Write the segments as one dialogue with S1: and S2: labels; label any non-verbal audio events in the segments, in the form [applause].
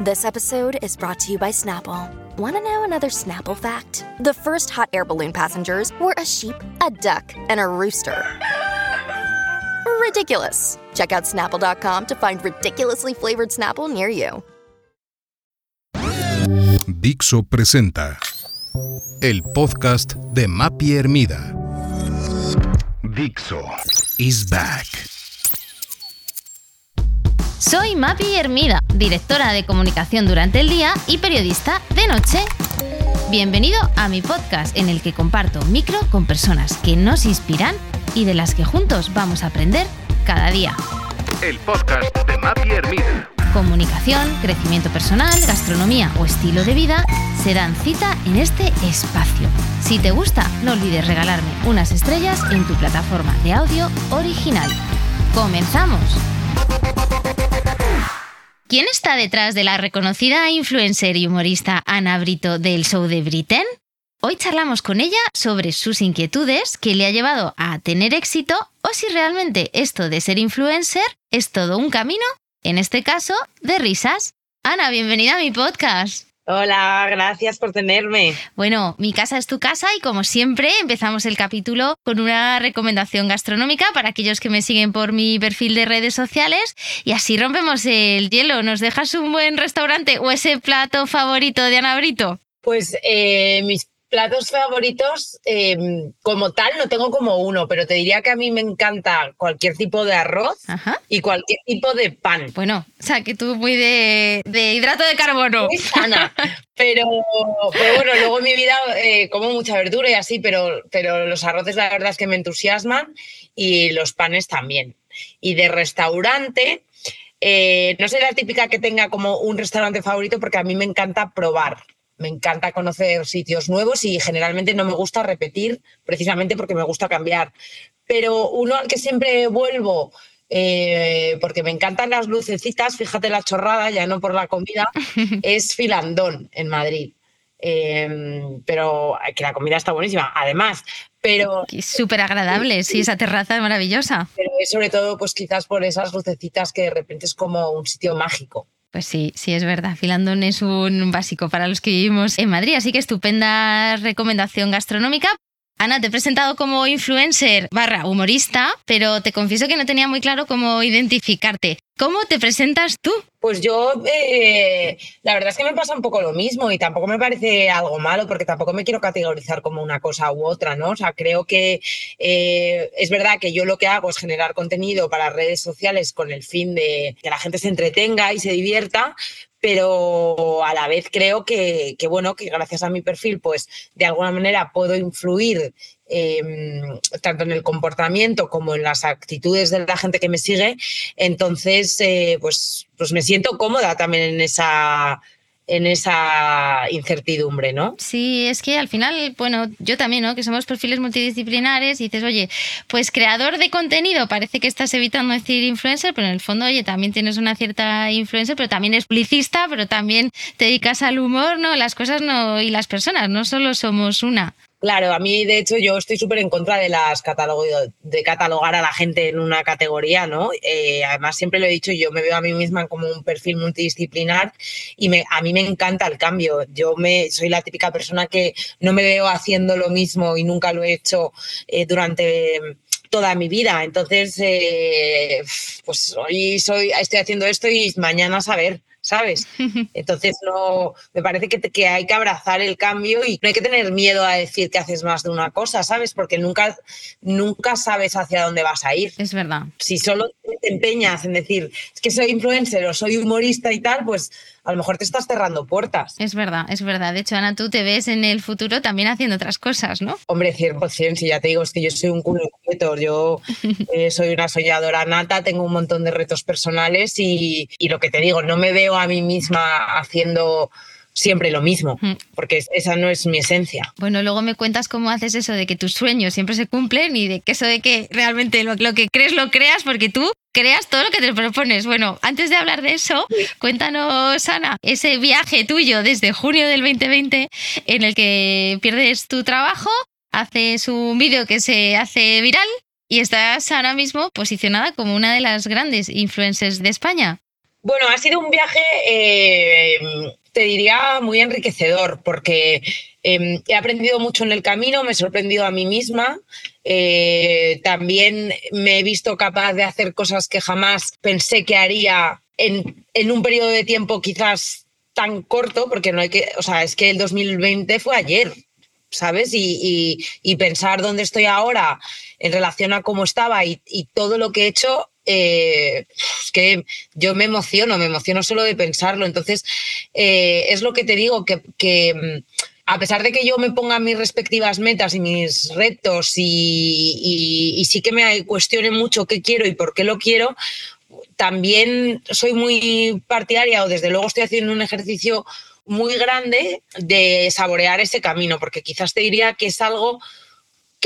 S1: This episode is brought to you by Snapple. Want to know another Snapple fact? The first hot air balloon passengers were a sheep, a duck, and a rooster. Ridiculous. Check out snapple.com to find ridiculously flavored Snapple near you.
S2: Dixo presenta el podcast de Mapi Hermida. Dixo is back.
S3: Soy Mapi Hermida, directora de comunicación durante el día y periodista de noche. Bienvenido a mi podcast en el que comparto micro con personas que nos inspiran y de las que juntos vamos a aprender cada día.
S2: El podcast de Mapi Hermida.
S3: Comunicación, crecimiento personal, gastronomía o estilo de vida se dan cita en este espacio. Si te gusta, no olvides regalarme unas estrellas en tu plataforma de audio original. ¡Comenzamos! ¿Quién está detrás de la reconocida influencer y humorista Ana Brito del show de Britain? Hoy charlamos con ella sobre sus inquietudes que le ha llevado a tener éxito o si realmente esto de ser influencer es todo un camino, en este caso, de risas. Ana, bienvenida a mi podcast.
S4: Hola, gracias por tenerme.
S3: Bueno, mi casa es tu casa y como siempre empezamos el capítulo con una recomendación gastronómica para aquellos que me siguen por mi perfil de redes sociales y así rompemos el hielo. ¿Nos dejas un buen restaurante o ese plato favorito de Ana Brito?
S4: Pues eh, mis platos favoritos, eh, como tal, no tengo como uno, pero te diría que a mí me encanta cualquier tipo de arroz
S3: Ajá.
S4: y cualquier tipo de pan.
S3: Bueno, o sea, que tú muy de, de hidrato de carbono.
S4: Muy sana. Pero, pero bueno, luego en mi vida eh, como mucha verdura y así, pero, pero los arroces la verdad es que me entusiasman y los panes también. Y de restaurante, eh, no soy la típica que tenga como un restaurante favorito porque a mí me encanta probar. Me encanta conocer sitios nuevos y generalmente no me gusta repetir precisamente porque me gusta cambiar. Pero uno al que siempre vuelvo eh, porque me encantan las lucecitas, fíjate la chorrada, ya no por la comida, [laughs] es Filandón en Madrid. Eh, pero que la comida está buenísima, además. Pero,
S3: Súper agradable, sí, esa terraza es maravillosa.
S4: pero es sobre todo, pues quizás por esas lucecitas que de repente es como un sitio mágico.
S3: Pues sí, sí, es verdad. Filandón es un básico para los que vivimos en Madrid, así que estupenda recomendación gastronómica. Ana, te he presentado como influencer barra humorista, pero te confieso que no tenía muy claro cómo identificarte. ¿Cómo te presentas tú?
S4: Pues yo, eh, la verdad es que me pasa un poco lo mismo y tampoco me parece algo malo porque tampoco me quiero categorizar como una cosa u otra, ¿no? O sea, creo que eh, es verdad que yo lo que hago es generar contenido para redes sociales con el fin de que la gente se entretenga y se divierta, pero a la vez creo que, bueno, que gracias a mi perfil, pues de alguna manera puedo influir eh, tanto en el comportamiento como en las actitudes de la gente que me sigue. Entonces, eh, pues, pues me siento cómoda también en esa en esa incertidumbre, ¿no?
S3: Sí, es que al final, bueno, yo también, ¿no? Que somos perfiles multidisciplinares y dices, oye, pues creador de contenido, parece que estás evitando decir influencer, pero en el fondo, oye, también tienes una cierta influencia, pero también es publicista, pero también te dedicas al humor, ¿no? Las cosas no, y las personas, no solo somos una.
S4: Claro, a mí de hecho yo estoy súper en contra de las de catalogar a la gente en una categoría, ¿no? Eh, además siempre lo he dicho, yo me veo a mí misma como un perfil multidisciplinar y me, a mí me encanta el cambio. Yo me soy la típica persona que no me veo haciendo lo mismo y nunca lo he hecho eh, durante toda mi vida. Entonces, eh, pues hoy soy, estoy haciendo esto y mañana saber. ¿Sabes? [laughs] Entonces no, me parece que, te, que, hay que abrazar el cambio y no hay que tener miedo a decir que haces más de una cosa, ¿sabes? Porque nunca, nunca sabes hacia dónde vas a ir.
S3: Es verdad.
S4: Si solo te empeñas en decir, es que soy influencer o soy humorista y tal, pues a lo mejor te estás cerrando puertas.
S3: Es verdad, es verdad. De hecho, Ana, tú te ves en el futuro también haciendo otras cosas, ¿no?
S4: Hombre, 100%, si ya te digo, es que yo soy un culo inquieto. Yo [laughs] eh, soy una soñadora nata, tengo un montón de retos personales y, y lo que te digo, no me veo a mí misma haciendo siempre lo mismo, porque esa no es mi esencia.
S3: Bueno, luego me cuentas cómo haces eso de que tus sueños siempre se cumplen y de que eso de que realmente lo, lo que crees lo creas porque tú creas todo lo que te propones. Bueno, antes de hablar de eso, cuéntanos, Ana, ese viaje tuyo desde junio del 2020 en el que pierdes tu trabajo, haces un vídeo que se hace viral y estás ahora mismo posicionada como una de las grandes influencers de España.
S4: Bueno, ha sido un viaje, eh, te diría, muy enriquecedor, porque eh, he aprendido mucho en el camino, me he sorprendido a mí misma. eh, también me he visto capaz de hacer cosas que jamás pensé que haría en, un periodo de tiempo quizás tan corto, porque no hay que, o sea, es que el 2020 fue ayer, ¿sabes? Y pensar dónde estoy ahora en relación a cómo estaba y, y todo lo que he hecho, eh, es que yo me emociono, me emociono solo de pensarlo. Entonces, eh, es lo que te digo, que, que, mm, a pesar de que yo me ponga mis respectivas metas y mis retos y, y- y sí que me cuestione mucho qué quiero y por qué lo quiero, también soy muy partidaria o desde luego estoy haciendo un ejercicio muy grande de saborear ese camino, porque quizás te diría que es algo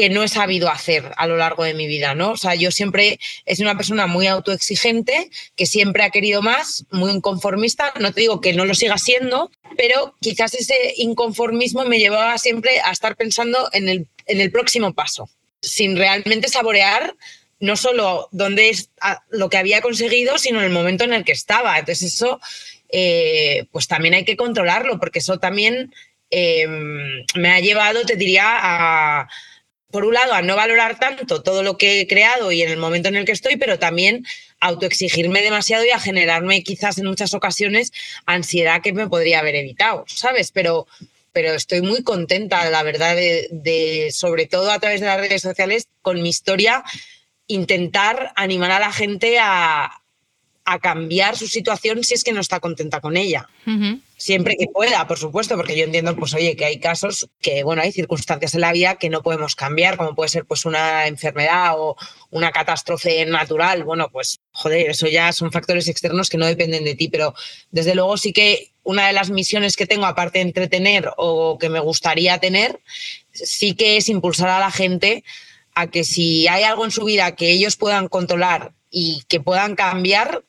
S4: que no he sabido hacer a lo largo de mi vida, ¿no? O sea, yo siempre sido una persona muy autoexigente, que siempre ha querido más, muy inconformista. No te digo que no lo siga siendo, pero quizás ese inconformismo me llevaba siempre a estar pensando en el, en el próximo paso, sin realmente saborear no solo dónde es lo que había conseguido, sino el momento en el que estaba. Entonces eso, eh, pues también hay que controlarlo, porque eso también eh, me ha llevado, te diría, a, por un lado, a no valorar tanto todo lo que he creado y en el momento en el que estoy, pero también autoexigirme demasiado y a generarme quizás en muchas ocasiones ansiedad que me podría haber evitado, ¿sabes? Pero, pero estoy muy contenta, la verdad, de, de, sobre todo a través de las redes sociales, con mi historia, intentar animar a la gente a, a cambiar su situación si es que no está contenta con ella. Siempre que pueda, por supuesto, porque yo entiendo, pues oye, que hay casos que, bueno, hay circunstancias en la vida que no podemos cambiar, como puede ser pues una enfermedad o una catástrofe natural, bueno, pues joder, eso ya son factores externos que no dependen de ti, pero desde luego sí que una de las misiones que tengo, aparte de entretener o que me gustaría tener, sí que es impulsar a la gente a que si hay algo en su vida que ellos puedan controlar y que puedan cambiar,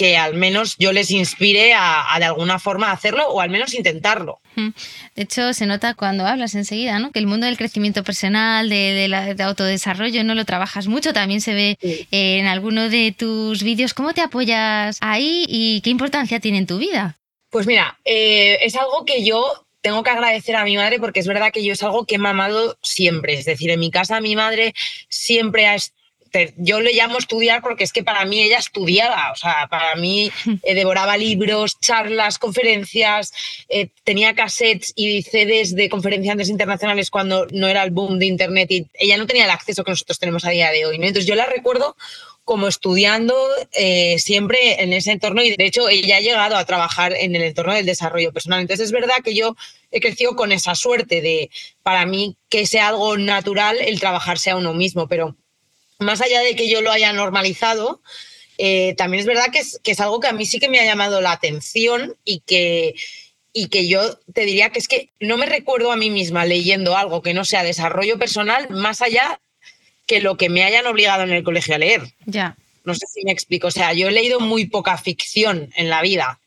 S4: que al menos yo les inspire a, a de alguna forma hacerlo o al menos intentarlo.
S3: De hecho, se nota cuando hablas enseguida, ¿no? Que el mundo del crecimiento personal, de, de la- de autodesarrollo, no lo trabajas mucho. También se ve
S4: Sí.
S3: eh, en alguno de tus vídeos. ¿Cómo te apoyas ahí y qué importancia tiene en tu vida?
S4: Pues mira, eh, es algo que yo tengo que agradecer a mi madre porque es verdad que yo es algo que he mamado siempre. Es decir, en mi casa mi madre siempre ha... est- te- Yo le llamo estudiar porque es que para mí ella estudiaba, o sea, para mí [laughs] eh, devoraba libros, charlas, conferencias, eh, tenía cassettes y CDs de conferenciantes internacionales cuando no era el boom de Internet y ella no tenía el acceso que nosotros tenemos a día de hoy. ¿no? Entonces yo la recuerdo como estudiando eh, siempre en ese entorno y de hecho ella ha llegado a trabajar en el entorno del desarrollo personal. Entonces es verdad que yo he crecido con esa suerte de, para mí, que sea algo natural el trabajarse a uno mismo, pero más allá de que yo lo haya normalizado, eh, también es verdad que es, que es algo que a mí sí que me ha llamado la atención y que, y que yo te diría que es que no me recuerdo a mí misma leyendo algo que no sea desarrollo personal más allá que lo que me hayan obligado en el colegio a leer.
S3: Ya.
S4: No sé si me explico. O sea, yo he leído muy poca ficción en la vida.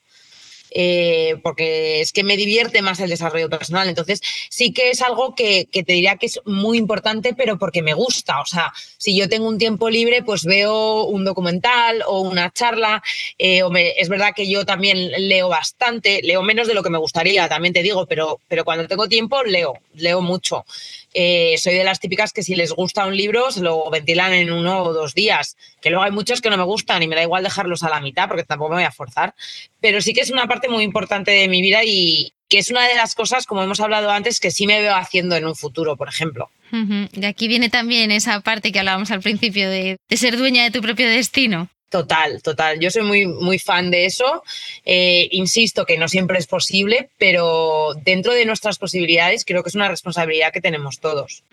S4: Eh, porque es que me divierte más el desarrollo personal. Entonces, sí que es algo que, te diría que es muy importante, pero porque me gusta. O sea, si yo tengo un tiempo libre, pues veo un documental o una charla. eh, o me- es verdad que yo también leo bastante, leo menos de lo que me gustaría, también te digo, pero, pero cuando tengo tiempo leo, leo mucho. Eh, soy de las típicas que si les gusta un libro se lo ventilan en uno o dos días, que luego hay muchos que no me gustan y me da igual dejarlos a la mitad porque tampoco me voy a forzar, pero sí que es una parte muy importante de mi vida y que es una de las cosas, como hemos hablado antes, que sí me veo haciendo en un futuro, por ejemplo.
S3: Y aquí viene también esa parte que hablábamos al principio de ser dueña de tu propio destino.
S4: Total, total. Yo soy muy, muy fan de eso. Eh, insisto que no siempre es posible, pero dentro de nuestras posibilidades creo que es una responsabilidad que tenemos todos.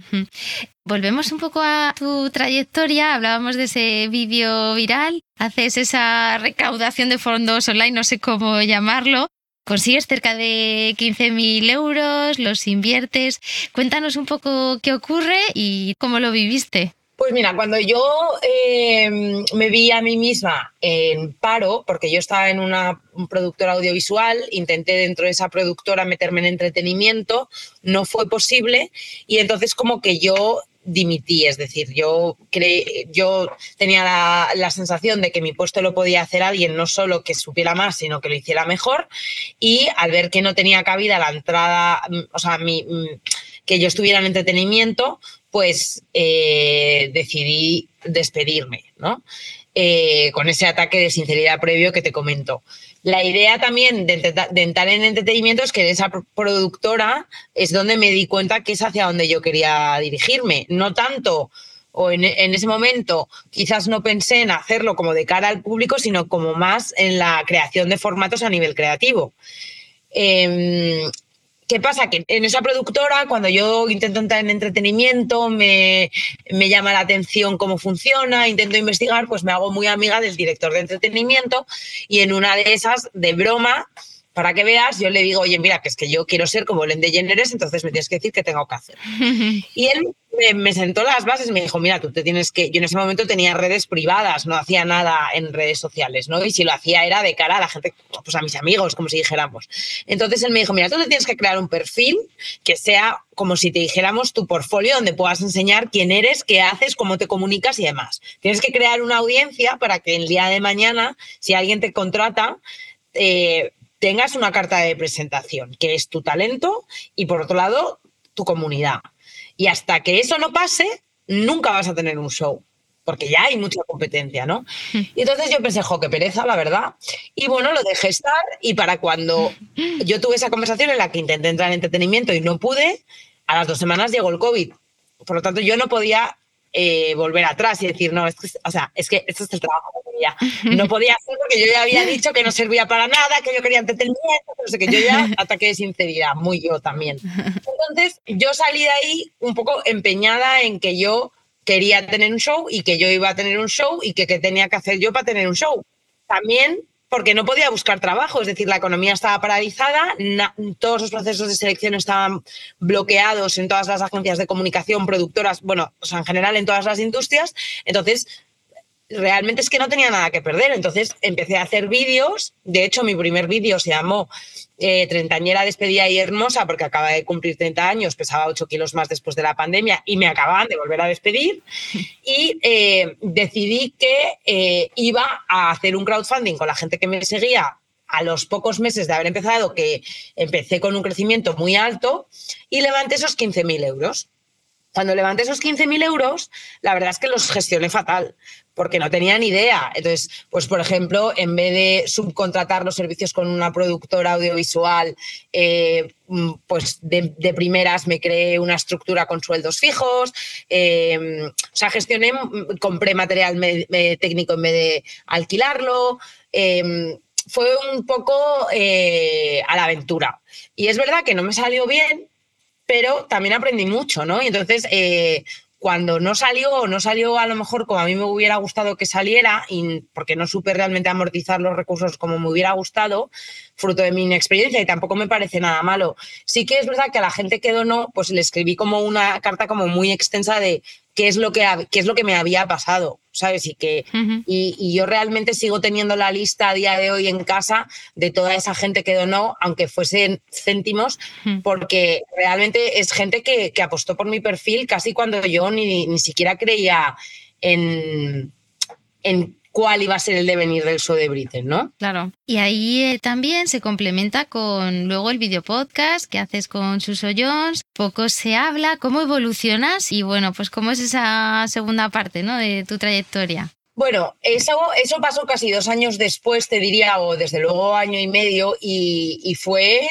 S3: Volvemos un poco a tu trayectoria. Hablábamos de ese vídeo viral. Haces esa recaudación de fondos online, no sé cómo llamarlo. Consigues cerca de 15.000 euros, los inviertes. Cuéntanos un poco qué ocurre y cómo lo viviste.
S4: Pues mira, cuando yo em, me vi a mí misma en paro, porque yo estaba en una productora audiovisual, intenté dentro de esa productora meterme en entretenimiento, no fue posible y entonces como que yo dimití, es decir, yo, yo tenía la, sensación de que mi puesto lo podía hacer alguien no solo que supiera más, sino que lo hiciera mejor y al ver que no tenía cabida la entrada, o sea, mi, que yo estuviera en entretenimiento, pues eh, decidí despedirme, ¿no? Eh, con ese ataque de sinceridad previo que te comento. La idea también de, entrar en entretenimiento es que en esa productora es donde me di cuenta que es hacia donde yo quería dirigirme. No tanto, o en, ese momento quizás no pensé en hacerlo como de cara al público, sino como más en la creación de formatos a nivel creativo. Em, ¿Qué pasa? Que en esa productora, cuando yo intento entrar en entretenimiento, me, me, llama la atención cómo funciona, intento investigar, pues me hago muy amiga del director de entretenimiento y en una de esas, de broma, para que veas, yo le digo, oye, mira, que es que yo quiero ser como Len DeGeneres, entonces me tienes que decir qué tengo que hacer. [laughs] y él me, sentó las bases y me dijo, mira, tú te tienes que... Yo en ese momento tenía redes privadas, no hacía nada en redes sociales, ¿no? Y si lo hacía era de cara a la gente, pues a mis amigos, como si dijéramos. Entonces él me dijo, mira, tú te tienes que crear un perfil que sea como si te dijéramos tu portfolio donde puedas enseñar quién eres, qué haces, cómo te comunicas y demás. Tienes que crear una audiencia para que el día de mañana, si alguien te contrata, eh, tengas una carta de presentación, que es tu talento y por otro lado, tu comunidad. Y hasta que eso no pase, nunca vas a tener un show, porque ya hay mucha competencia, ¿no? [laughs] Y entonces yo pensé, jo, qué pereza, la verdad. Y bueno, lo dejé estar y para cuando [laughs] yo tuve esa conversación en la que intenté entrar en entretenimiento y no pude, a las dos semanas llegó el COVID. Por lo tanto, yo no podía eh, volver atrás y decir, no, es que, o sea, es que esto es el trabajo que quería. [laughs] No podía ser porque yo ya había dicho que no servía para nada, que yo quería entretenimiento, pero sé que yo ya [laughs] ataqué de sinceridad, muy yo también. Entonces, yo salí de ahí un poco empeñada en que yo quería tener un show y que yo iba a tener un show y que qué tenía que hacer yo para tener un show. También porque no podía buscar trabajo, es decir, la economía estaba paralizada, todos los procesos de selección estaban bloqueados en todas las agencias de comunicación, productoras, bueno, o sea, en general en todas las industrias, entonces realmente es que no tenía nada que perder. Entonces empecé a hacer vídeos. De hecho, mi primer vídeo se llamó eh, Treintañera despedida y hermosa porque acaba de cumplir 30 años, pesaba 8 kilos más después de la pandemia y me acababan de volver a despedir. [laughs] Y eh, decidí que eh, iba a hacer un crowdfunding con la gente que me seguía a los pocos meses de haber empezado, que empecé con un crecimiento muy alto y levanté esos 15.000 euros. Cuando levanté esos 15.000 euros, la verdad es que los gestioné fatal, porque no tenía ni idea. Entonces, pues por ejemplo, en vez de subcontratar los servicios con una productora audiovisual, eh, pues de, primeras me creé una estructura con sueldos fijos. Em, o sea, gestioné, mm, compré material técnico en vez de alquilarlo. Em, fue un poco eh, a la aventura. Y es verdad que no me salió bien, pero también aprendí mucho, ¿no? Y entonces, eh, cuando no salió, no salió a lo mejor como a mí me hubiera gustado que saliera, y porque no supe realmente amortizar los recursos como me hubiera gustado, fruto de mi inexperiencia, y tampoco me parece nada malo. Sí que es verdad que a la gente que donó, pues le escribí como una carta como muy extensa de qué es lo que, qué es lo que me había pasado, ¿sabes? Y, que, y, yo realmente sigo teniendo la lista a día de hoy en casa de toda esa gente que donó, aunque fuesen céntimos, porque realmente es gente que, que, apostó por mi perfil casi cuando yo ni, ni siquiera creía en, en cuál iba a ser el devenir del show de Britain, ¿no?
S3: Claro. Y ahí eh, también se complementa con luego el video podcast que haces con Suso Jones. Poco se habla, cómo evolucionas y bueno, pues cómo es esa segunda parte, ¿no? De tu trayectoria.
S4: Bueno, eso, eso pasó casi dos años después, te diría, o desde luego año y medio, y, y fue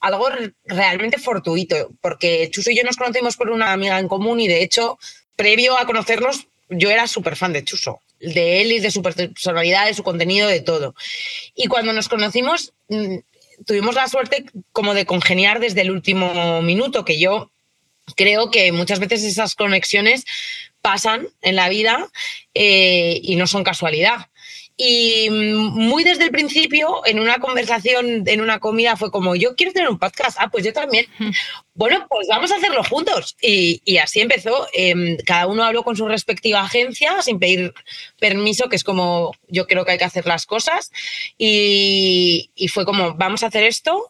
S4: Algo realmente fortuito, porque Chuso y yo nos conocemos por una amiga en común y de hecho, previo a conocernos, yo era súper fan de Chuso, de él y de su personalidad, de su contenido, de todo. Y cuando nos conocimos, mm, tuvimos la suerte como de congeniar desde el último minuto, que yo creo que muchas veces esas conexiones pasan en la vida eh, y no son casualidad. Y muy desde el principio, en una conversación, en una comida, fue como, yo quiero tener un podcast. Ah, pues yo también. Bueno, pues vamos a hacerlo juntos. Y, así empezó. Em, cada uno habló con su respectiva agencia sin pedir permiso, que es como yo creo que hay que hacer las cosas. Y, fue como, vamos a hacer esto.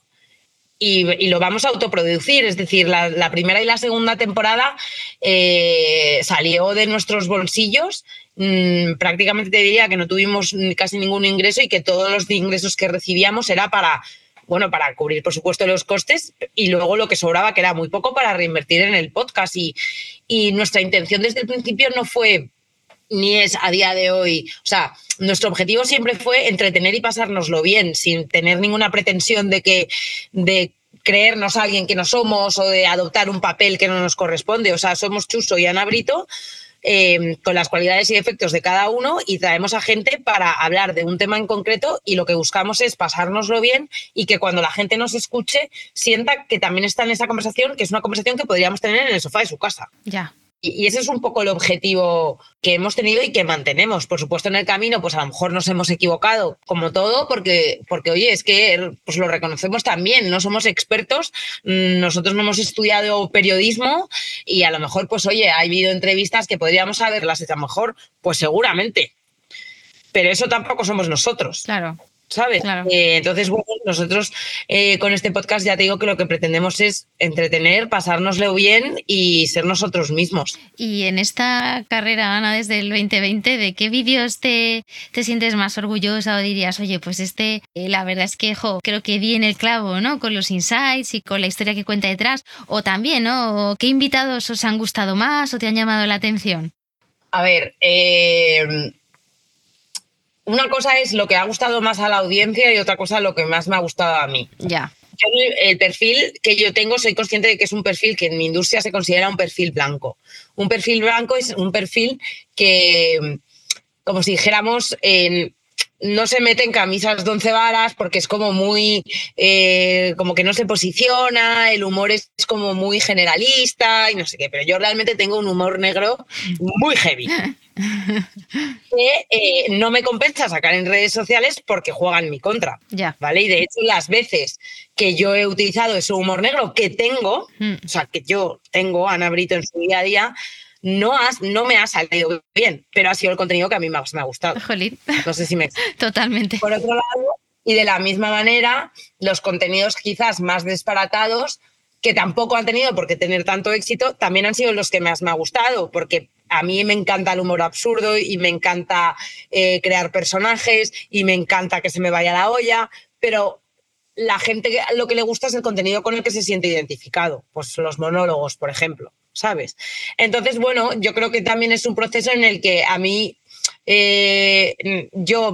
S4: Y, lo vamos a autoproducir, es decir, la, primera y la segunda temporada eh, salió de nuestros bolsillos Mm, prácticamente te diría que no tuvimos casi ningún ingreso y que todos los ingresos que recibíamos era para, bueno, para cubrir, por supuesto, los costes y luego lo que sobraba, que era muy poco, para reinvertir en el podcast. Y, y nuestra intención desde el principio no fue ni es a día de hoy. O sea, nuestro objetivo siempre fue entretener y pasárnoslo bien, sin tener ninguna pretensión de que de creernos alguien que no somos o de adoptar un papel que no nos corresponde. O sea, somos Chuso y Ana Brito, Em, con las cualidades y efectos de cada uno y traemos a gente para hablar de un tema en concreto y lo que buscamos es pasárnoslo bien y que cuando la gente nos escuche sienta que también está en esa conversación, que es una conversación que podríamos tener en el sofá de su casa.
S3: Ya.
S4: Y, ese es un poco el objetivo que hemos tenido y que mantenemos. Por supuesto, en el camino, pues a lo mejor nos hemos equivocado, como todo, porque, porque oye, es que pues lo reconocemos también, no somos expertos, mm, nosotros no hemos estudiado periodismo y a lo mejor, pues oye, ha habido entrevistas que podríamos haberlas hecho mejor, pues seguramente. Pero eso tampoco somos nosotros.
S3: Claro.
S4: ¿Sabes? Eh, entonces, bueno, nosotros eh, con este podcast ya te digo que lo que pretendemos es entretener, pasárnoslo bien y ser nosotros mismos.
S3: Y en esta carrera, Ana, desde el 2020, ¿de qué vídeos te, te sientes más orgullosa o dirías, oye, pues este, eh, la verdad es que, jo, creo que di en el clavo, ¿no? Con los insights y con la historia que cuenta detrás. O también, ¿no? ¿Qué invitados os han gustado más o te han llamado la atención?
S4: A ver, eh, una cosa es lo que ha gustado más a la audiencia y otra cosa lo que más me ha gustado a mí.
S3: Ya.
S4: el perfil que yo tengo, soy consciente de que es un perfil que en mi industria se considera un perfil blanco. Un perfil blanco es un perfil que, como si dijéramos, no se mete en camisas de once varas porque es como muy, eh, como que no se posiciona, el humor es como muy generalista y no sé qué, pero yo realmente tengo un humor negro muy heavy. [laughs] que eh, no me compensa sacar en redes sociales porque juegan en mi contra.
S3: Ya.
S4: ¿Vale? Y de hecho, las veces que yo he utilizado ese humor negro que tengo, hmm. o sea, que yo tengo, Ana Brito, en su día a día, no, has, no me ha salido bien, pero ha sido el contenido que a mí más me ha gustado. No sé si me. [laughs]
S3: Totalmente.
S4: Por otro lado, y de la misma manera, los contenidos quizás más disparatados, que tampoco han tenido por qué tener tanto éxito, también han sido los que más me ha gustado, porque a mí me encanta el humor absurdo y me encanta eh, crear personajes y me encanta que se me vaya la olla, pero la gente lo que le gusta es el contenido con el que se siente identificado, pues los monólogos, por ejemplo, ¿sabes? Entonces, bueno, yo creo que también es un proceso en el que a mí eh, yo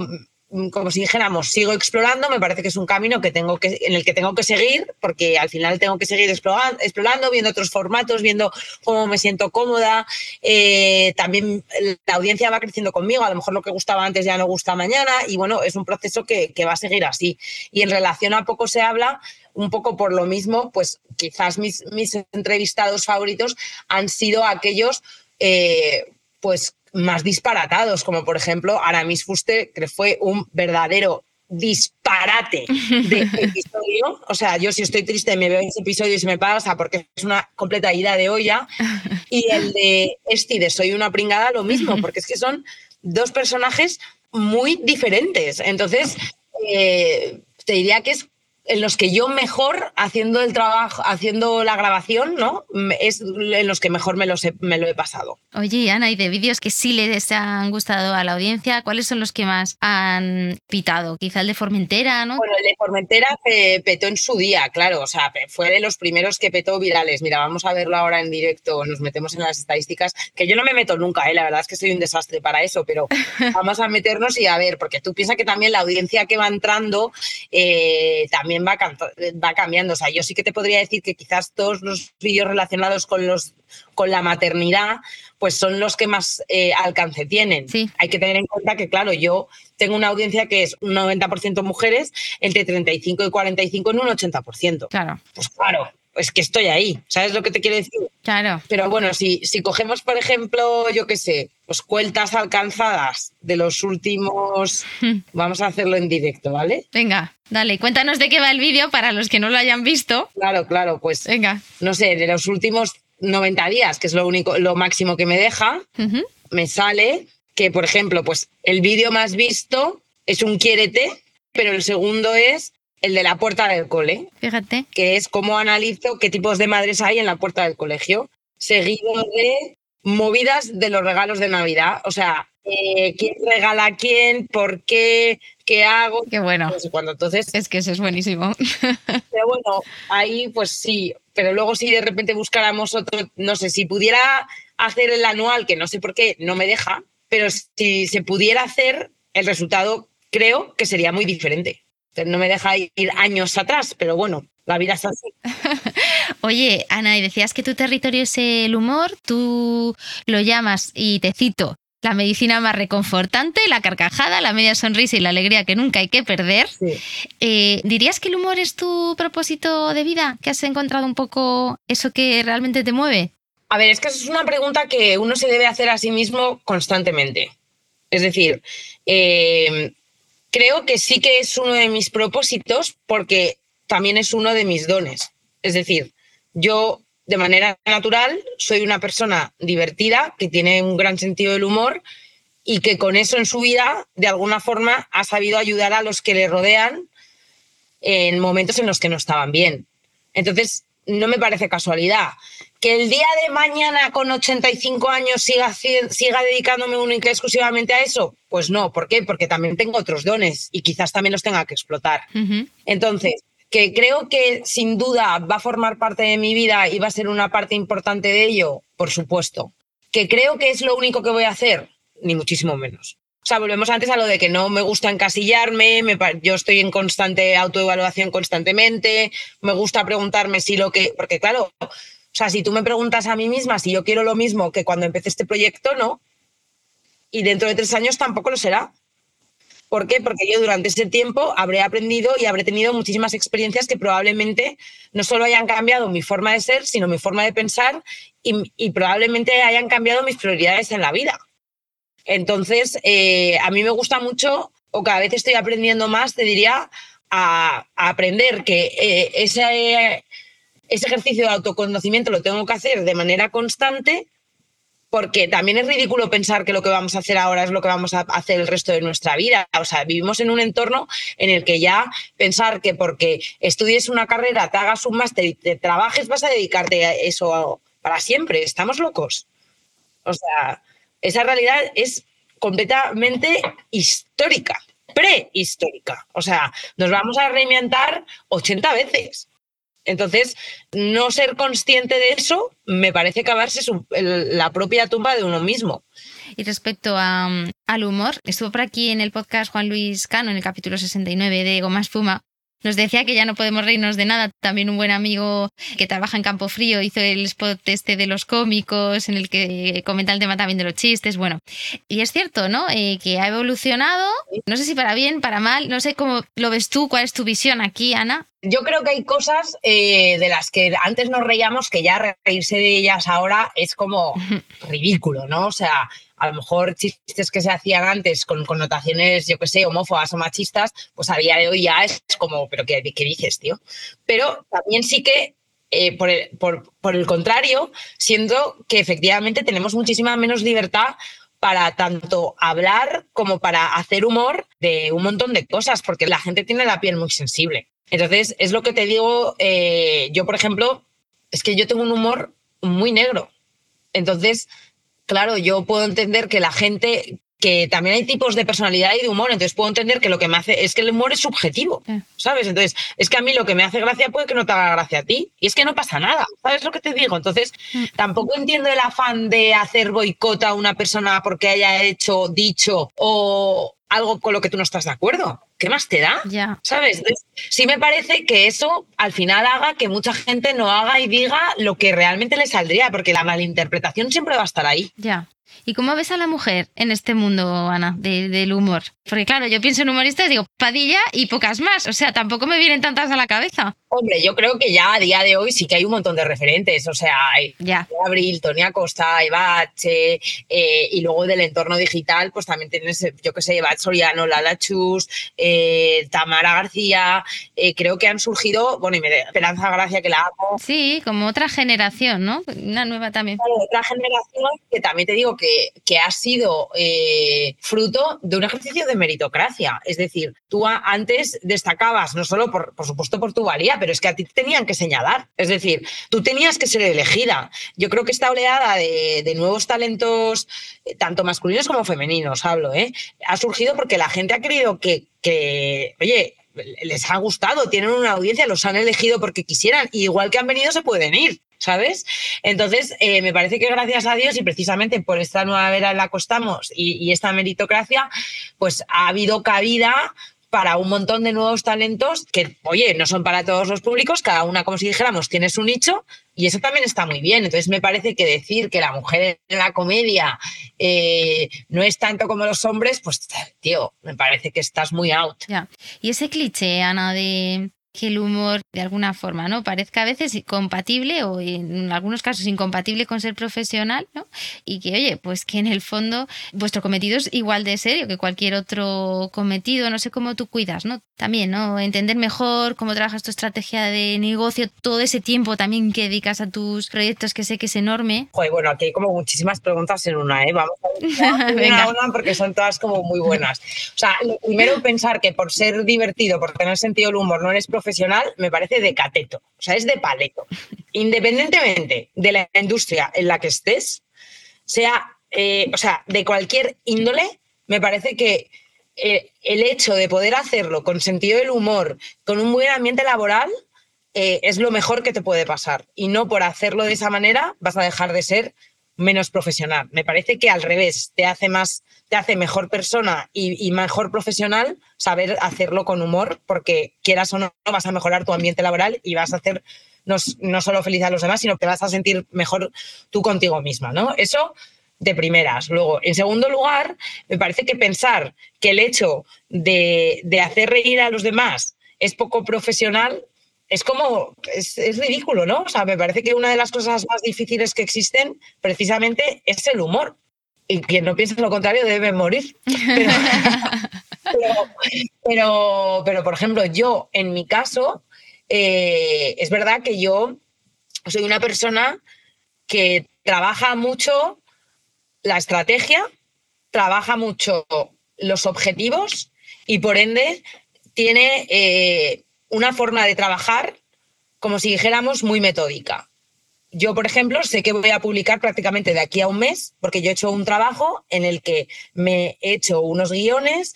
S4: como si dijéramos, sigo explorando, me parece que es un camino que tengo que, en el que tengo que seguir, porque al final tengo que seguir explorando, viendo otros formatos, viendo cómo me siento cómoda. Eh, también la audiencia va creciendo conmigo, a lo mejor lo que gustaba antes ya no gusta mañana, y bueno, es un proceso que, va a seguir así. Y en relación a poco se habla, un poco por lo mismo, pues quizás mis, mis entrevistados favoritos han sido aquellos, eh, pues más disparatados, como por ejemplo Aramis Fuste, que fue un verdadero disparate de [laughs] episodio. O sea, yo si estoy triste me veo ese episodio y se me pasa porque es una completa ida de olla. [laughs] Y el de Esti de Soy una pringada, lo mismo, porque es que son dos personajes muy diferentes. Entonces, eh, te diría que es en los que yo mejor haciendo el trabajo, haciendo la grabación, ¿no? Es en los que mejor me, los me lo he pasado.
S3: Oye, Ana, y de vídeos que sí les han gustado a la audiencia, ¿cuáles son los que más han pitado? Quizá el de Formentera, ¿no?
S4: Bueno, el de Formentera petó en su día, claro, o sea, fue de los primeros que petó virales. Mira, vamos a verlo ahora en directo, nos metemos en las estadísticas, que yo no me meto nunca, ¿eh? la verdad es que soy un desastre para eso, pero [laughs] vamos a meternos y a ver, porque tú piensas que también la audiencia que va entrando eh, también va, va cambiando. O sea, yo sí que te podría decir que quizás todos los vídeos relacionados con, los, con la maternidad, pues son los que más eh, alcance tienen. Hay que tener en cuenta que, claro, yo tengo una audiencia que es un 90% mujeres, entre 35 y 45 en un 80%.
S3: Claro.
S4: Pues claro, es que estoy ahí, ¿sabes lo que te quiero decir?
S3: Claro.
S4: Pero bueno, si, si cogemos, por ejemplo, yo qué sé, pues cuentas alcanzadas de los últimos, vamos a hacerlo en directo, ¿vale?
S3: Venga, dale, cuéntanos de qué va el vídeo para los que no lo hayan visto.
S4: Claro, claro, pues,
S3: Venga.
S4: no sé, de los últimos 90 días, que es lo único, lo máximo que me deja, me sale que, por ejemplo, pues el vídeo más visto es un quiérete, pero el segundo es el de la puerta del cole.
S3: Fíjate.
S4: Que es cómo analizo qué tipos de madres hay en la puerta del colegio. Seguido de movidas de los regalos de Navidad. O sea, eh, quién regala a quién, por qué, qué hago.
S3: Qué bueno.
S4: cuando entonces.
S3: Es que eso es buenísimo. [laughs]
S4: Pero bueno, ahí pues sí. Pero luego si de repente buscáramos otro, no sé, si pudiera hacer el anual, que no sé por qué no me deja, pero si se pudiera hacer, el resultado creo que sería muy diferente no me deja ir años atrás, pero bueno, la vida es así. [laughs]
S3: Oye, Ana, y decías que tu territorio es el humor, tú lo llamas, y te cito, la medicina más reconfortante, la carcajada, la media sonrisa y la alegría que nunca hay que perder. Eh, ¿Dirías que el humor es tu propósito de vida? ¿Que has encontrado un poco eso que realmente te mueve?
S4: A ver, es que es una pregunta que uno se debe hacer a sí mismo constantemente. Es decir, eh, creo que sí que es uno de mis propósitos porque también es uno de mis dones. Es decir, yo de manera natural soy una persona divertida, que tiene un gran sentido del humor y que con eso en su vida, de alguna forma, ha sabido ayudar a los que le rodean en momentos en los que no estaban bien. Entonces, no me parece casualidad que el día de mañana con 85 años siga, siga dedicándome única y exclusivamente a eso? Pues no, ¿por qué? Porque también tengo otros dones y quizás también los tenga que explotar. Entonces, que creo que sin duda va a formar parte de mi vida y va a ser una parte importante de ello, por supuesto. Que creo que es lo único que voy a hacer, ni muchísimo menos. O sea, volvemos antes a lo de que no me gusta encasillarme, yo estoy en constante autoevaluación constantemente, me gusta preguntarme si lo que, porque claro, sea, si tú me preguntas a mí misma si yo quiero lo mismo que cuando empecé este proyecto, no. Y dentro de tres años tampoco lo será. ¿Por qué? Porque yo durante ese tiempo habré aprendido y habré tenido muchísimas experiencias que probablemente no solo hayan cambiado mi forma de ser, sino mi forma de pensar y, probablemente hayan cambiado mis prioridades en la vida. Entonces, eh, a mí me gusta mucho, o cada vez estoy aprendiendo más, te diría, a, aprender que eh, ese, ese ejercicio de autoconocimiento lo tengo que hacer de manera constante porque también es ridículo pensar que lo que vamos a hacer ahora es lo que vamos a hacer el resto de nuestra vida. O sea, vivimos en un entorno en el que ya pensar que porque estudies una carrera, te hagas un máster y te trabajes, vas a dedicarte a eso para siempre. Estamos locos. O sea, esa realidad es completamente histórica, prehistórica. O sea, nos vamos a reinventar 80 veces. Entonces, no ser consciente de eso me parece cavarse la propia tumba de uno mismo.
S3: Y respecto al humor, estuvo por aquí en el podcast Juan Luis Cano, en el capítulo 69 de Goma Espuma, nos decía que ya no podemos reírnos de nada. También un buen amigo que trabaja en Campo Frío hizo el spot este de los cómicos, en el que comenta el tema también de los chistes. Bueno, y es cierto, ¿no? Eh, que ha evolucionado, no sé si para bien, para mal, no sé cómo lo ves tú, cuál es tu visión aquí, Ana.
S4: Yo creo que hay cosas eh, de las que antes nos reíamos que ya reírse de ellas ahora es como ridículo, ¿no? O sea, a lo mejor chistes que se hacían antes con connotaciones, yo qué sé, homófobas o machistas, pues a día de hoy ya es como, pero ¿qué, qué dices, tío? Pero también sí que eh, por, el, por, el, contrario, siendo que efectivamente tenemos muchísima menos libertad para tanto hablar como para hacer humor de un montón de cosas, porque la gente tiene la piel muy sensible. Entonces, es lo que te digo, eh, yo por ejemplo, es que yo tengo un humor muy negro. Entonces, claro, yo puedo entender que la gente que también hay tipos de personalidad y de humor, entonces puedo entender que lo que me hace es que el humor es subjetivo, ¿sabes? Entonces, es que a mí lo que me hace gracia puede que no te haga gracia a ti, y es que no pasa nada, ¿sabes lo que te digo? Entonces, mm. tampoco entiendo el afán de hacer boicot a una persona porque haya hecho, dicho o algo con lo que tú no estás de acuerdo. ¿Qué más te da?
S3: Ya.
S4: ¿Sabes? sí me parece que eso al final haga que mucha gente no haga y diga lo que realmente le saldría, porque la malinterpretación siempre va a estar ahí.
S3: Ya. ¿Y cómo ves a la mujer en este mundo, Ana, del humor? Porque claro, yo pienso en humoristas digo, Padilla y pocas más. O sea, tampoco me vienen tantas a la cabeza.
S4: Hombre, yo creo que ya a día de hoy sí que hay un montón de referentes. O sea, hay
S3: ya.
S4: Abril, Tony Acosta, Eva H, eh, y luego del entorno digital, pues también tienes, yo qué sé, Eva Soriano, Lala Chus, eh, Tamara García. Eh, creo que han surgido, bueno, y me Esperanza Gracia que la hago.
S3: Sí, como otra generación, ¿no? Una nueva también.
S4: otra generación que también te digo que, que ha sido fruto de un ejercicio de meritocracia. Es decir, tú antes destacabas, no solo por, por supuesto por tu valía, pero es que a ti te tenían que señalar. Es decir, tú tenías que ser elegida. Yo creo que esta oleada de, nuevos talentos, eh, tanto masculinos como femeninos, hablo, ¿eh? ha surgido porque la gente ha querido que, que oye, les ha gustado, tienen una audiencia, los han elegido porque quisieran, y igual que han venido se pueden ir. ¿sabes? Entonces, eh, me parece que gracias a Dios y precisamente por esta nueva era en la que estamos y, esta meritocracia, pues ha habido cabida para un montón de nuevos talentos que, oye, no son para todos los públicos, cada una, como si dijéramos, tiene su nicho y eso también está muy bien. Entonces, me parece que decir que la mujer en la comedia eh, no es tanto como los hombres, pues, tío, me parece que estás muy out.
S3: Y ese cliché, Ana, de que el humor de alguna forma no parezca a veces compatible o en algunos casos incompatible con ser profesional ¿no? y que oye pues que en el fondo vuestro cometido es igual de serio que cualquier otro cometido. No sé cómo tú cuidas no también no entender mejor cómo trabajas tu estrategia de negocio todo ese tiempo también que dedicas a tus proyectos que sé que es enorme.
S4: Joder, bueno aquí hay como muchísimas preguntas en una ¿eh? vamos a [laughs] una, una porque son todas como muy buenas. O sea lo primero pensar que por ser divertido por tener sentido el humor no eres profesional me parece de cateto, o sea, es de paleto. Independientemente de la industria en la que estés, sea, eh, o sea, de cualquier índole, me parece que eh, el hecho de poder hacerlo con sentido del humor, con un buen ambiente laboral, eh, es lo mejor que te puede pasar. Y no por hacerlo de esa manera vas a dejar de ser menos profesional. Me parece que al revés, te hace más, te hace mejor persona y, mejor profesional saber hacerlo con humor, porque quieras o no, vas a mejorar tu ambiente laboral y vas a hacer no, no solo feliz a los demás, sino que vas a sentir mejor tú contigo misma, ¿no? Eso de primeras. Luego, en segundo lugar, me parece que pensar que el hecho de, de hacer reír a los demás es poco profesional es como, es, ridículo, ¿no? O sea, me parece que una de las cosas más difíciles que existen precisamente es el humor. Y quien no piensa lo contrario debe morir. [laughs] Pero, pero, por ejemplo, yo, en mi caso, eh, es verdad que yo soy una persona que trabaja mucho la estrategia, trabaja mucho los objetivos y por ende tiene eh, una forma de trabajar, como si dijéramos, muy metódica. Yo, por ejemplo, sé que voy a publicar prácticamente de aquí a un mes, porque yo he hecho un trabajo en el que me he hecho unos guiones,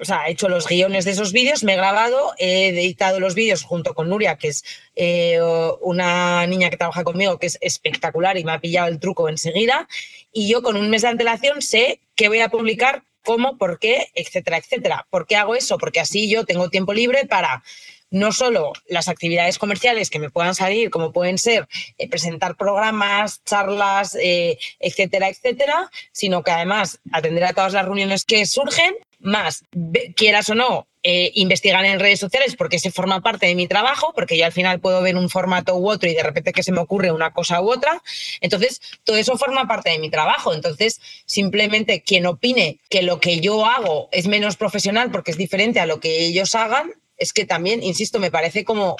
S4: o sea, he hecho los guiones de esos vídeos, me he grabado, he editado los vídeos junto con Nuria, que es eh, una niña que trabaja conmigo, que es espectacular y me ha pillado el truco enseguida. Y yo con un mes de antelación sé que voy a publicar, cómo, por qué, etcétera, etcétera. ¿Por qué hago eso? Porque así yo tengo tiempo libre para no solo las actividades comerciales que me puedan salir, como pueden ser eh, presentar programas, charlas, eh, etcétera, etcétera, sino que además atender a todas las reuniones que surgen, más, quieras o no, eh, investigar en redes sociales porque se forma parte de mi trabajo, porque yo al final puedo ver un formato u otro y de repente que se me ocurre una cosa u otra. Entonces, todo eso forma parte de mi trabajo. Entonces, simplemente quien opine que lo que yo hago es menos profesional porque es diferente a lo que ellos hagan, es que también, insisto, me parece como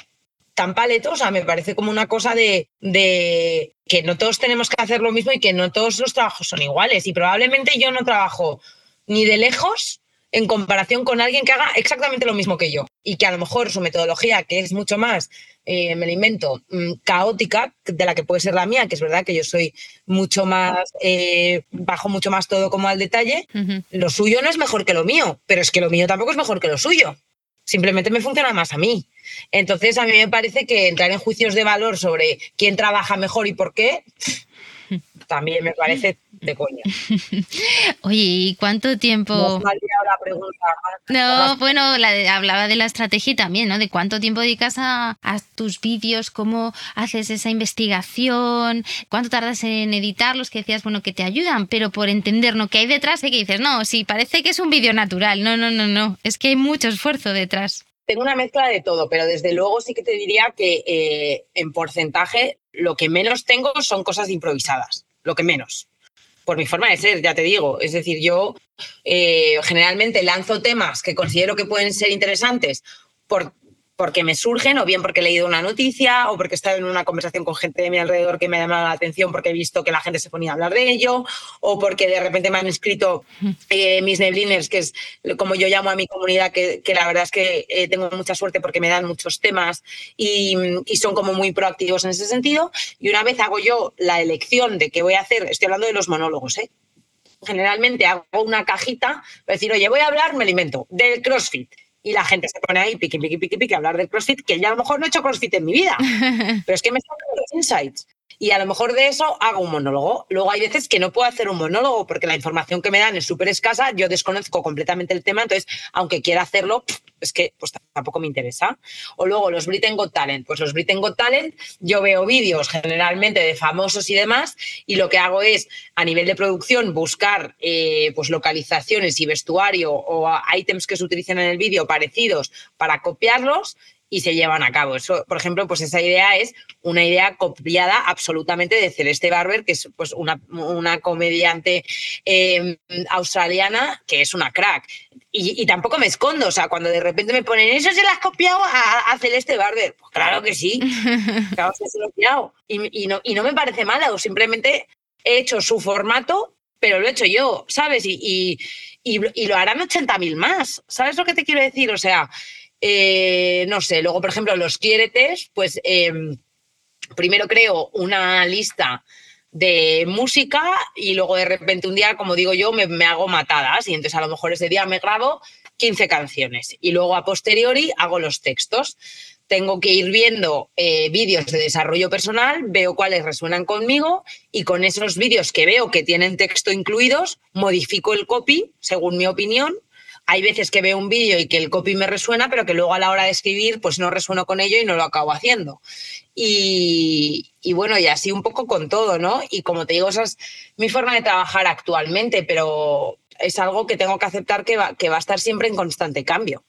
S4: tan paletosa, me parece como una cosa de, de, que no todos tenemos que hacer lo mismo y que no todos los trabajos son iguales. Y probablemente yo no trabajo ni de lejos en comparación con alguien que haga exactamente lo mismo que yo. y que a lo mejor su metodología, que es mucho más, eh, me lo invento, mm, caótica de la que puede ser la mía, que es verdad que yo soy mucho más, eh, bajo mucho más todo como al detalle, lo suyo no es mejor que lo mío, pero es que lo mío tampoco es mejor que lo suyo. Simplemente me funciona más a mí. Entonces, a mí me parece que entrar en juicios de valor sobre quién trabaja mejor y por qué, también me parece de coña. [laughs]
S3: Oye, ¿y cuánto tiempo?
S4: No, la pregunta.
S3: no bueno, hablaba de la estrategia también, ¿no? De cuánto tiempo dedicas a, tus vídeos, cómo haces esa investigación, cuánto tardas en editarlos, que decías, bueno, que te ayudan, pero por entender, ¿no? Que hay detrás y que dices, no, sí, parece que es un vídeo natural. No, no, no, no. Es que hay mucho esfuerzo detrás.
S4: Tengo una mezcla de todo, pero desde luego sí que te diría que eh, en porcentaje lo que menos tengo son cosas improvisadas lo que menos. Por mi forma de ser, ya te digo. Es decir, yo eh, generalmente lanzo temas que considero que pueden ser interesantes por porque me surgen o bien porque he leído una noticia o porque he estado en una conversación con gente de mi alrededor que me ha llamado la atención porque he visto que la gente se ponía a hablar de ello o porque de repente me han escrito eh, mis nebliners, que es como yo llamo a mi comunidad, que, la verdad es que eh, tengo mucha suerte porque me dan muchos temas y, son como muy proactivos en ese sentido. Y una vez hago yo la elección de qué voy a hacer, estoy hablando de los monólogos, ¿eh? generalmente hago una cajita para decir, oye, voy a hablar, me alimento, del CrossFit y la gente se pone ahí, piqui, piqui, piqui, piqui, a hablar de CrossFit, que ya a lo mejor no he hecho CrossFit en mi vida, [laughs] pero es que me están dando los insights y a lo mejor de eso hago un monólogo. Luego hay veces que no puedo hacer un monólogo porque la información que me dan es súper escasa, yo desconozco completamente el tema, entonces, aunque quiera hacerlo, es que pues, tampoco me interesa. O luego los Britain Got Talent, pues los Britain Got Talent, yo veo vídeos generalmente de famosos y demás, y lo que hago es, a nivel de producción, buscar eh, pues localizaciones y vestuario o ítems que se utilizan en el vídeo parecidos para copiarlos y se llevan a cabo. Eso, por ejemplo, pues esa idea es una idea copiada absolutamente de Celeste Barber, que es pues una, comediante em, australiana que es una crack. Y, tampoco me escondo, o sea, cuando de repente me ponen, ¿eso se lo has copiado a, Celeste Barber? Pues claro que sí, [laughs] claro que se lo he copiado. Y, no, y no me parece mala, o simplemente he hecho su formato, pero lo he hecho yo, ¿sabes? Y, y lo harán 80.000 más, ¿sabes lo que te quiero decir? O sea, eh, no sé, luego, por ejemplo, los quiéretes, pues em, primero creo una lista de música y luego de repente un día, como digo yo, me, hago matadas y entonces a lo mejor ese día me grabo 15 canciones y luego a posteriori hago los textos. Tengo que ir viendo eh, vídeos de desarrollo personal, veo cuáles resuenan conmigo y con esos vídeos que veo que tienen texto incluidos, modifico el copy según mi opinión hay veces que veo un vídeo y que el copy me resuena, pero que luego a la hora de escribir pues no resueno con ello y no lo acabo haciendo. Y, bueno, y así un poco con todo, ¿no? Y como te digo, esa es mi forma de trabajar actualmente, pero es algo que tengo que aceptar que va, que va a estar siempre en constante cambio.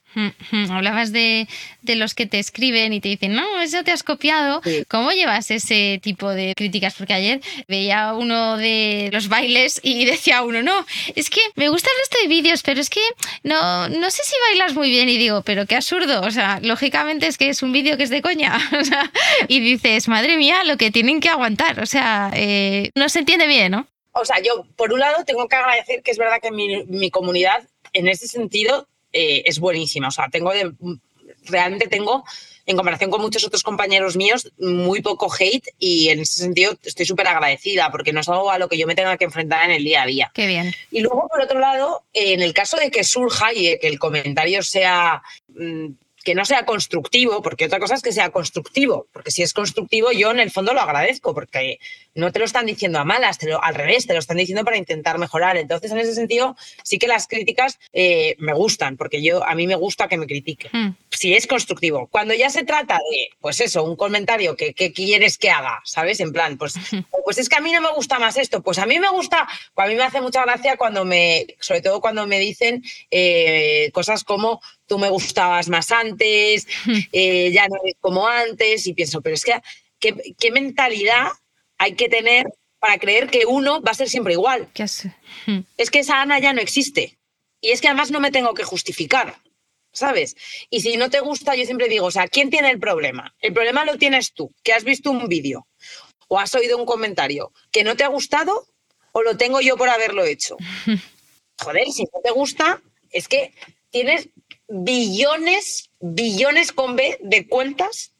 S3: Hablabas de, los que te escriben y te dicen, no, eso te has copiado. ¿Cómo llevas ese tipo de críticas? Porque ayer veía uno de los bailes y [laughs] decía uno, no, es que me gusta el resto de vídeos, pero es que no, no sé si bailas muy bien. Y digo, pero qué absurdo. O sea, lógicamente es que es un vídeo que es de coña. [laughs] y dices, madre mía, lo que tienen que aguantar. O sea, eh, no se entiende bien, ¿no?
S4: O sea, yo, por un lado, tengo que agradecer que es verdad que mi, mi comunidad, en ese sentido, eh, es buenísima. O sea, tengo de, realmente tengo, en comparación con muchos otros compañeros míos, muy poco hate y en ese sentido estoy súper agradecida porque no es algo a lo que yo me tenga que enfrentar en el día a día.
S3: Qué bien.
S4: Y luego, por otro lado, en el caso de que surja y que el comentario sea mm, que no sea constructivo, porque otra cosa es que sea constructivo, porque si es constructivo yo en el fondo lo agradezco, porque no te lo están diciendo a malas, te lo, al revés, te lo están diciendo para intentar mejorar. Entonces, en ese sentido, sí que las críticas eh, me gustan, porque yo a mí me gusta que me critiquen. Hmm. Si es constructivo. Cuando ya se trata de, pues eso, un comentario que, quieres que haga, ¿sabes? En plan, pues, [laughs] pues es que a mí no me gusta más esto, pues a mí me gusta, a mí me hace mucha gracia cuando me, sobre todo cuando me dicen eh, cosas como tú me gustabas más antes, [laughs] eh, ya no eres como antes, y pienso, pero es que, ¿qué, mentalidad hay que tener para creer que uno va a ser siempre igual?
S3: ¿Qué? [laughs]
S4: Es que esa Ana ya no existe. Y es que además no me tengo que justificar, ¿sabes? Y si no te gusta, yo siempre digo, o sea, ¿quién tiene el problema? El problema lo tienes tú, que has visto un vídeo o has oído un comentario que no te ha gustado o lo tengo yo por haberlo hecho. [laughs] Joder, si no te gusta, es que tienes billones billones con B de cuentas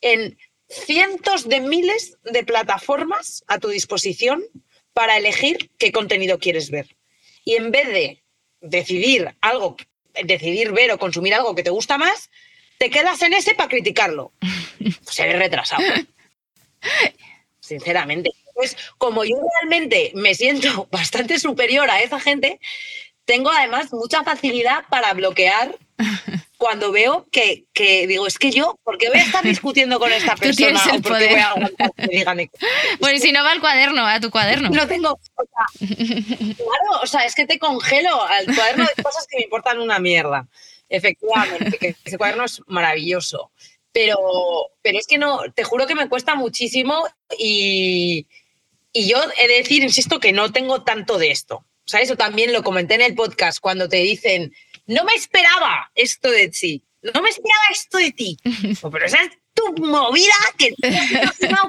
S4: en cientos de miles de plataformas a tu disposición para elegir qué contenido quieres ver. Y en vez de decidir algo, decidir ver o consumir algo que te gusta más, te quedas en ese para criticarlo. [laughs] Pues eres retrasado. Sinceramente. Pues como yo realmente me siento [laughs] bastante superior a esa gente, tengo además mucha facilidad para bloquear [laughs] cuando veo que, que digo, es que yo, ¿por qué voy a estar [laughs] discutiendo con esta persona? ¿O por qué voy a aguantar que digan [laughs]
S3: Bueno, y si no va al cuaderno, a tu cuaderno.
S4: no tengo. o sea, claro, o sea, es que te congelo al cuaderno de cosas que me importan una mierda. Efectivamente, que ese cuaderno es maravilloso. Pero, pero es que no, te juro que me cuesta muchísimo y, y yo he de decir, insisto, que no tengo tanto de esto. O sea, eso también lo comenté en el podcast cuando te dicen, no me esperaba esto de ti, no me esperaba esto de ti. [laughs] Pues, pero esa es tu movida que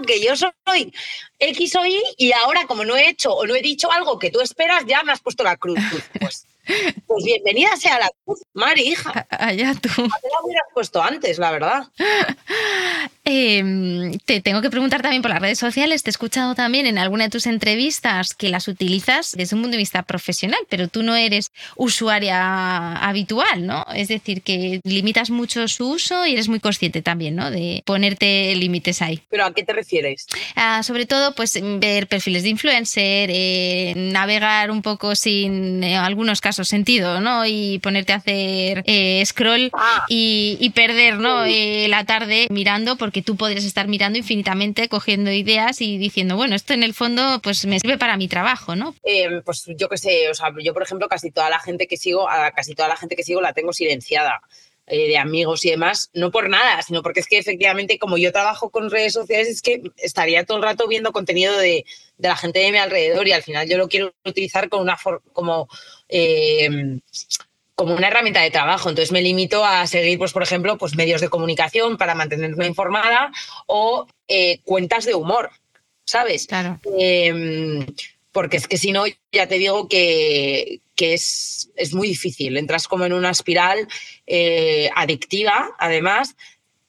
S4: que yo soy X o Y y ahora como no he hecho o no he dicho algo que tú esperas, ya me has puesto la cruz. Pues, pues bienvenida sea la cruz, Mari, hija.
S3: Allá tú.
S4: Me la hubieras puesto antes, la verdad. [laughs]
S3: Eh, te tengo que preguntar también por las redes sociales. Te he escuchado también en alguna de tus entrevistas que las utilizas desde un punto de vista profesional, pero tú no eres usuaria habitual, ¿no? Es decir, que limitas mucho su uso y eres muy consciente también, ¿no? De ponerte límites ahí.
S4: ¿Pero a qué te refieres?
S3: Ah, sobre todo, pues ver perfiles de influencer, eh, navegar un poco sin en algunos casos sentido, ¿no? Y ponerte a hacer eh, scroll
S4: Ah.
S3: y, y perder, ¿no? Eh, la tarde mirando, porque tú podrías estar mirando infinitamente, cogiendo ideas y diciendo, bueno, esto en el fondo, pues me sirve para mi trabajo, ¿no?
S4: Eh, pues yo qué sé, o sea, yo por ejemplo casi toda la gente que sigo, casi toda la gente que sigo la tengo silenciada eh, de amigos y demás, no por nada, sino porque es que efectivamente como yo trabajo con redes sociales es que estaría todo el rato viendo contenido de, de la gente de mi alrededor y al final yo lo quiero utilizar con una como eh, como una herramienta de trabajo. Entonces me limito a seguir, pues, por ejemplo, pues, medios de comunicación para mantenerme informada o eh, cuentas de humor, ¿sabes?
S3: Claro.
S4: Eh, porque es que si no, ya te digo que, que es, es muy difícil. Entras como en una espiral eh, adictiva, además,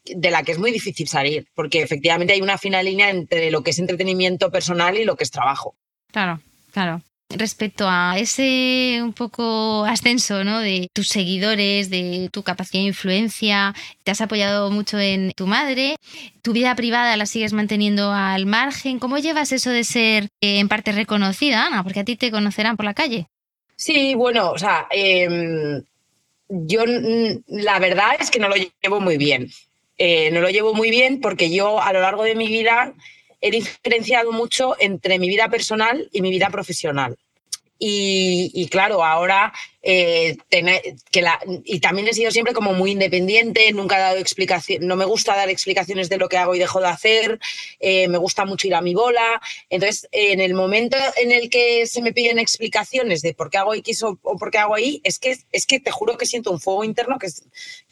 S4: de la que es muy difícil salir, porque efectivamente hay una fina línea entre lo que es entretenimiento personal y lo que es trabajo.
S3: Claro, claro. Respecto a ese un poco ascenso ¿no? de tus seguidores, de tu capacidad de influencia, te has apoyado mucho en tu madre, tu vida privada la sigues manteniendo al margen. ¿Cómo llevas eso de ser eh, en parte reconocida, Ana? Porque a ti te conocerán por la calle.
S4: Sí, bueno, o sea, em, yo la verdad es que no lo llevo muy bien. Eh, no lo llevo muy bien porque yo a lo largo de mi vida he diferenciado mucho entre mi vida personal y mi vida profesional. Y, claro, ahora eh, que la, y también he sido siempre como muy independiente, nunca he dado explicación, no me gusta dar explicaciones de lo que hago y dejo de hacer, eh, me gusta mucho ir a mi bola. Entonces, en el momento en el que se me piden explicaciones de por qué hago X o, o por qué hago Y, es que, es que te juro que siento un fuego interno que,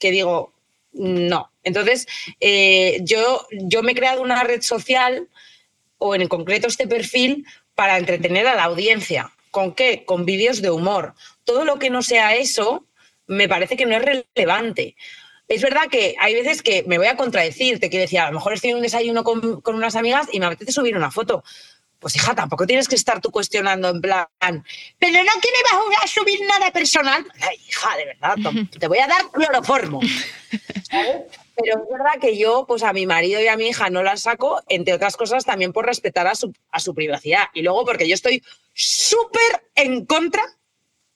S4: que digo, no. Entonces, eh, yo, yo me he creado una red social o en concreto este perfil para entretener a la audiencia. ¿Con qué? Con vídeos de humor. Todo lo que no sea eso me parece que no es relevante. Es verdad que hay veces que me voy a contradecir, te quiero decir, a lo mejor estoy en un desayuno con, con unas amigas y me apetece subir una foto. Pues hija, tampoco tienes que estar tú cuestionando en plan, pero no que me vas a subir nada personal. Ay, hija, de verdad, [laughs] te voy a dar cloroformo. [laughs] Pero es verdad que yo, pues a mi marido y a mi hija no las saco, entre otras cosas, también por respetar a su, a su privacidad. Y luego porque yo estoy súper en contra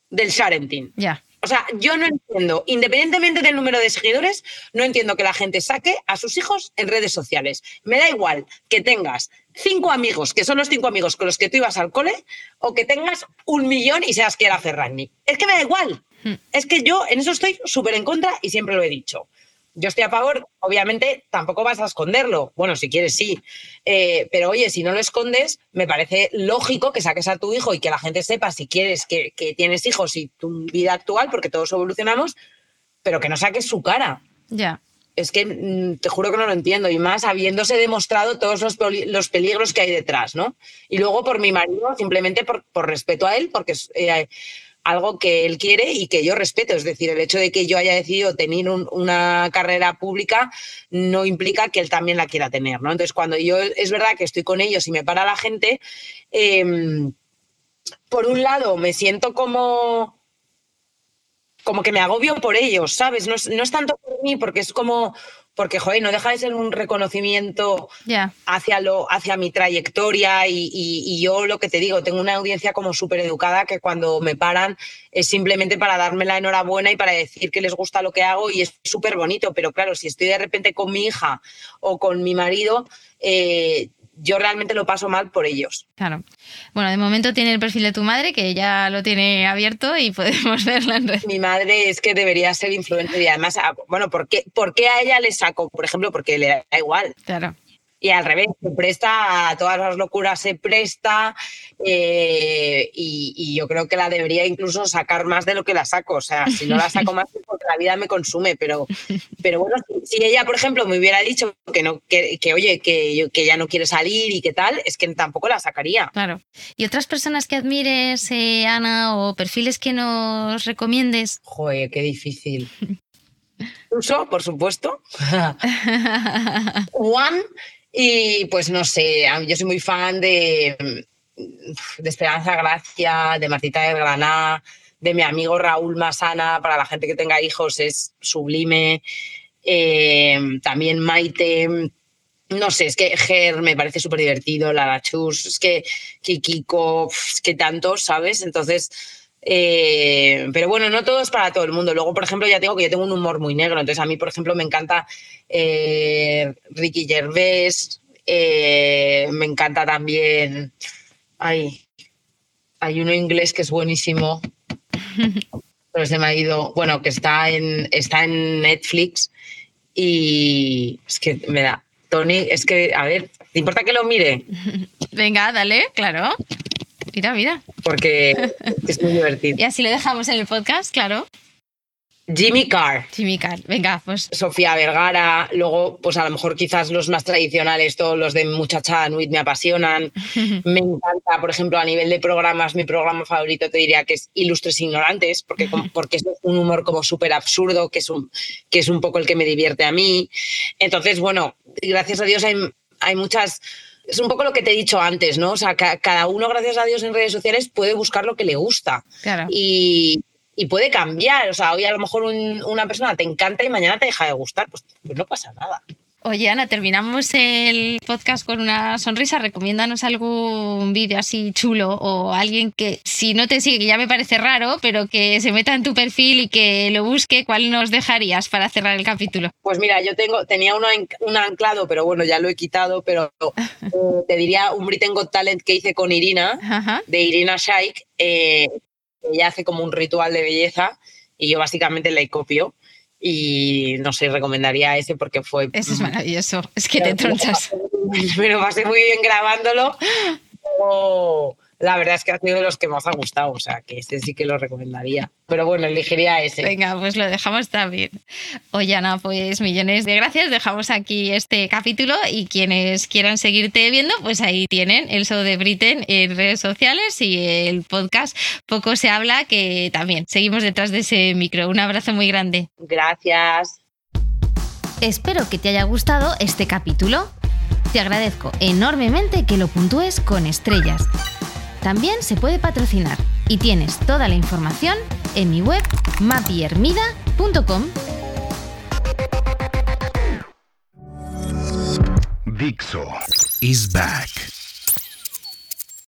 S4: del sharenting.
S3: Ya.
S4: O sea, yo no entiendo, independientemente del número de seguidores, no entiendo que la gente saque a sus hijos en redes sociales. Me da igual que tengas cinco amigos, que son los cinco amigos con los que tú ibas al cole, o que tengas un millón y seas Kiara Ferragni. Es que me da igual. Es que yo en eso estoy súper en contra y siempre lo he dicho. Yo estoy a favor, obviamente tampoco vas a esconderlo. Bueno, si quieres sí. Eh, pero oye, si no lo escondes, me parece lógico que saques a tu hijo y que la gente sepa si quieres que, que tienes hijos y tu vida actual, porque todos evolucionamos, pero que no saques su cara.
S3: Ya.
S4: Es que mm, te juro que no lo entiendo. Y más habiéndose demostrado todos los, los peligros que hay detrás, ¿no? Y luego por mi marido, simplemente por, por respeto a él, porque eh, algo que él quiere y que yo respeto. Es decir, el hecho de que yo haya decidido tener una carrera pública no implica que él también la quiera tener, ¿no? Entonces, cuando yo es verdad que estoy con ellos y me para la gente, em, por un lado me siento como como que me agobio por ellos, ¿sabes? No no es tanto por mí, porque es como, porque, joder, no deja de ser un reconocimiento hacia, lo, hacia mi trayectoria y, yo lo que te digo, tengo una audiencia como súper educada que cuando me paran es simplemente para darme la enhorabuena y para decir que les gusta lo que hago y es súper bonito, pero claro, si estoy de repente con mi hija o con mi marido, eh, yo realmente lo paso mal por ellos.
S3: Claro. Bueno, de momento tiene el perfil de tu madre, que ya lo tiene abierto y podemos [laughs] verla en red.
S4: Mi madre es que debería ser influencer y además, ah, bueno, ¿por qué, ¿por qué a ella le saco? Por ejemplo, porque le da igual.
S3: Claro
S4: y al revés, se presta a todas las locuras, se presta eh, y, yo creo que la debería incluso sacar más de lo que la saco. O sea, si no la saco más, porque la vida me consume. Pero, pero bueno, si, ella, por ejemplo, me hubiera dicho que, no, que, oye, que, que ya no quiere salir y qué tal, es que tampoco la sacaría.
S3: Claro. ¿Y otras personas que admires, eh, Ana, o perfiles que nos recomiendes?
S4: Joder, qué difícil. [laughs] Uso, por supuesto. [laughs] Juan y pues no sé, yo soy muy fan de, de Esperanza Gracia, de Martita del Granada, de mi amigo Raúl Masana, para la gente que tenga hijos es sublime. Eh, también Maite, no sé, es que Ger me parece súper divertido, la Chus, es que Kikiko, es que tantos, ¿sabes? Entonces, eh, pero bueno, no todo es para todo el mundo. Luego, por ejemplo, ya tengo que yo tengo un humor muy negro. Entonces, a mí, por ejemplo, me encanta eh, Ricky Gervais. Eh, me encanta también. Ay, hay uno inglés que es buenísimo. [laughs] pero se me ha ido. Bueno, que está en, está en Netflix. Y es que me da. Tony, es que, a ver, ¿te importa que lo mire? [laughs]
S3: Venga, dale, claro. Mira, mira.
S4: Porque es muy divertido. [laughs]
S3: Y así lo dejamos en el podcast, claro.
S4: Jimmy Carr.
S3: Jimmy Carr, venga, pues.
S4: Sofía Vergara, luego, pues a lo mejor quizás los más tradicionales, todos los de Muchacha Nuit me apasionan. [laughs] me encanta, por ejemplo, a nivel de programas, mi programa favorito te diría que es Ilustres Ignorantes, porque, [laughs] porque es un humor como súper absurdo, que es, un, que es un poco el que me divierte a mí. Entonces, bueno, gracias a Dios hay, hay muchas es un poco lo que te he dicho antes, ¿no? O sea, cada uno, gracias a Dios, en redes sociales puede buscar lo que le gusta.
S3: Claro.
S4: Y, puede cambiar. O sea, hoy a lo mejor una persona te encanta y mañana te deja de gustar. Pues, pues no pasa nada.
S3: Oye, Ana, terminamos el podcast con una sonrisa. Recomiéndanos algún vídeo así chulo o alguien que, si no te sigue, que ya me parece raro, pero que se meta en tu perfil y que lo busque. ¿Cuál nos dejarías para cerrar el capítulo?
S4: Pues mira, yo tengo, tenía uno, un anclado, pero bueno, ya lo he quitado. Pero [laughs] eh, te diría un Britain Got Talent que hice con Irina, de Irina Shaik. Eh, ella hace como un ritual de belleza y yo básicamente le copio y no sé, recomendaría ese porque fue...
S3: Ese es maravilloso, es que te [laughs] tronchas.
S4: Pero pasé muy bien grabándolo. La verdad es que ha sido de los que más ha gustado, o sea, que ese sí que lo recomendaría. Pero bueno, elegiría ese.
S3: Venga, pues lo dejamos también. Oye, Ana, pues millones de gracias. Dejamos aquí este capítulo y quienes quieran seguirte viendo, pues ahí tienen el show de Britain en redes sociales y el podcast Poco se habla, que también seguimos detrás de ese micro. Un abrazo muy grande.
S4: Gracias.
S3: Espero que te haya gustado este capítulo. Te agradezco enormemente que lo puntúes con estrellas. También se puede patrocinar y tienes toda la información en mi web mapiermida.com.
S2: Dixo is back.